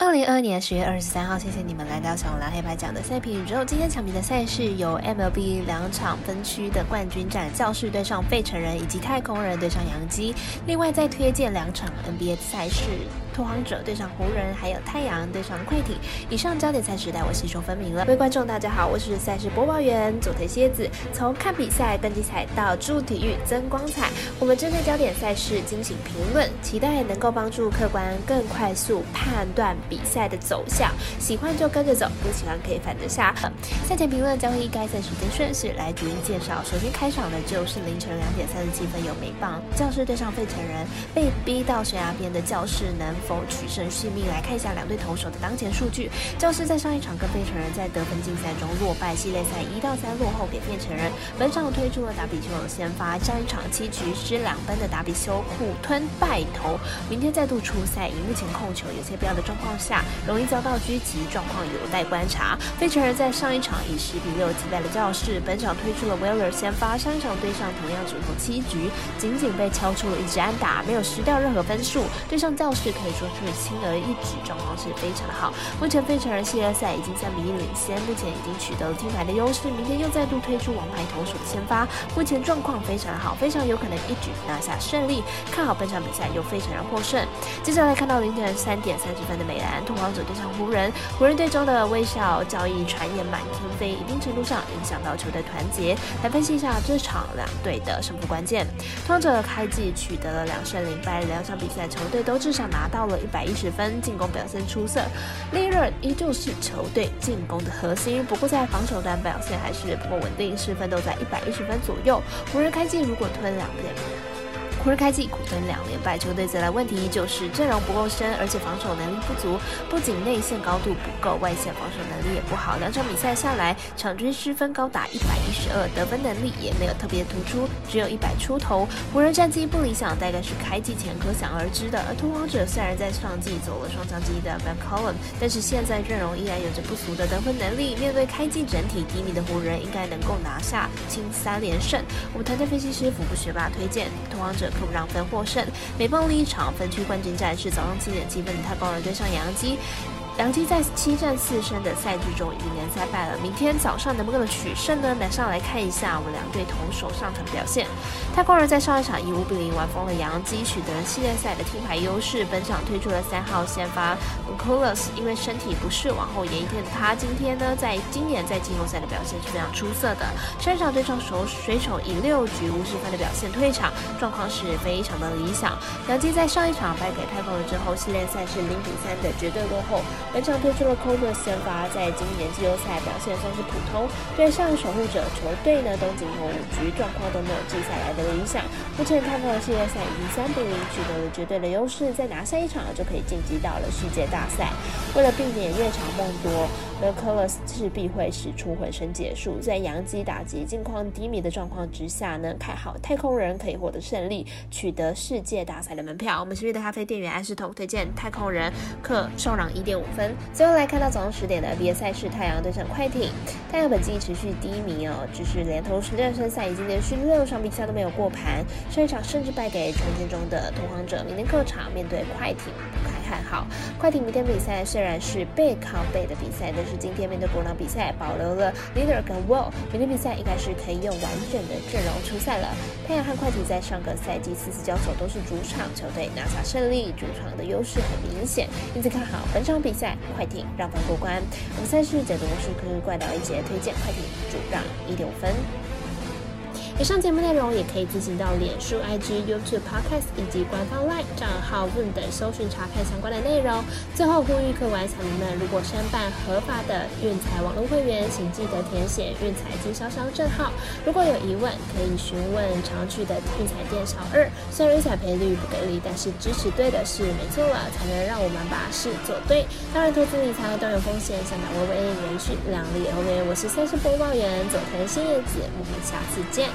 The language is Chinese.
二零二二年十月二十三号，谢谢你们来到小红蓝黑白奖的赛评宇宙。今天场比的赛事有 MLB 两场分区的冠军战，教士对上费城人，以及太空人对上洋基。另外再推荐两场 NBA 赛事。拓荒者对上湖人，还有太阳对上快艇。以上焦点赛事带我细说分明了。各位观众，大家好，我是赛事播报员佐藤蝎子。从看比赛、登记彩到助体育增光彩，我们针对焦点赛事进行评论，期待能够帮助客观更快速判断比赛的走向。喜欢就跟着走，不喜欢可以反着下。赛前评论将会依该赛时间顺序来逐一介绍。首先开场的就是凌晨两点三十七分有美棒教室对上费城人，被逼到悬崖边的教室能。否取胜续命，来看一下两队投手的当前数据。教师在上一场跟费城人在得分竞赛中落败，系列赛一到三落后给费城人。本场推出了打比修先发，上一场七局失两分的达比修苦吞败投，明天再度出赛，以目前控球有些不要的状况下，容易遭到狙击，状况有待观察。费城人在上一场以十比六击败了教士，本场推出了 Weller 先发，上一场对上同样只投七局，仅仅被敲出了一支安打，没有失掉任何分数，对上教士可以。说是轻而易举，状况是非常的好。目前费城人系列赛已经三比一领先，目前已经取得了金牌的优势。明天又再度推出王牌投手的先发，目前状况非常的好，非常有可能一举拿下胜利。看好本场比赛由费城人获胜。接下来看到凌晨三点三十分的美兰拓荒者对上湖人，湖人队中的微笑交易传言满天飞，一定程度上影响到球队团结。来分析一下这场两队的胜负关键。拓荒者开季取得了两胜零败，两场比赛球队都至少拿到。了一百一十分，进攻表现出色，利润依旧是球队进攻的核心。不过在防守端表现还是不够稳定，失分都在一百一十分左右。湖人开季如果吞两点。湖人开季苦分两连败，球队再来问题就是阵容不够深，而且防守能力不足。不仅内线高度不够，外线防守能力也不好。两场比赛下来，场均失分高达一百一十二，得分能力也没有特别突出，只有一百出头。湖人战绩不理想，大概是开季前可想而知的。而拓荒者虽然在上季走了双枪机的 Van Collen，但是现在阵容依然有着不俗的得分能力。面对开季整体低迷的湖人，应该能够拿下近三连胜。我们团队分析师福布学霸推荐拓荒者。客户让分获胜。美棒另一场分区冠军战是早上七点积分的太空人对上洋基。杨基在七战四胜的赛制中已经联赛败了。明天早上能不能取胜呢？马上来看一下我们两队同手上场的表现。太空人在上一场以五比零完封了杨基，取得了系列赛的听牌优势。本场推出了三号先发 c o l u s 因为身体不适往后延一天的他，今天呢，在今年在季后赛的表现是非常出色的。上一场对上手水手以六局无失分的表现退场，状况是非常的理想。杨基在上一场败给太空人之后，系列赛是零比三的绝对落后。本场推出了 c o l e r 先发，在今年季后赛表现算是普通。对上守护者球队呢，都仅投五局，状况都没有记下来的理想。目前他们的系列赛已经三比零取得了绝对的优势，再拿下一场就可以晋级到了世界大赛。为了避免夜长梦多。The Colors 势必会使出浑身解数，在洋基打击境况低迷的状况之下呢，看好太空人可以获得胜利，取得世界大赛的门票。我们十月的咖啡店员安世彤推荐太空人客受让一点五分。最后来看到早上十点的 NBA 赛事，太阳对上快艇。太阳本季持续低迷哦，只是连同十六胜赛，已经连续六场比赛都没有过盘，上一场甚至败给传奇中的同行者。明天客场面对快艇，看好。快艇明天比赛虽然是背靠背的比赛，但是今天面对国狼比赛保留了 Leader 跟 wall，明天比赛应该是可以用完整的阵容出赛了。太阳和快艇在上个赛季四次交手都是主场球队拿下胜利，主场的优势很明显，因此看好本场比赛快艇让分过关。我们赛事解读是可以怪到一节推荐快艇主让一点五分。以上节目内容也可以自行到脸书、IG、YouTube、Podcast 以及官方 LINE 账号问等搜寻查看相关的内容。最后呼吁各位彩民们，如果申办合法的运彩网络会员，请记得填写运彩经销商证号。如果有疑问，可以询问常去的运彩店小二。虽然运彩赔率不给力，但是支持对的是没错了，才能让我们把事做对。当然，投资理财都有风险，想把微微延续量力而为。我是赛事播报员佐藤新叶子，我们下次见。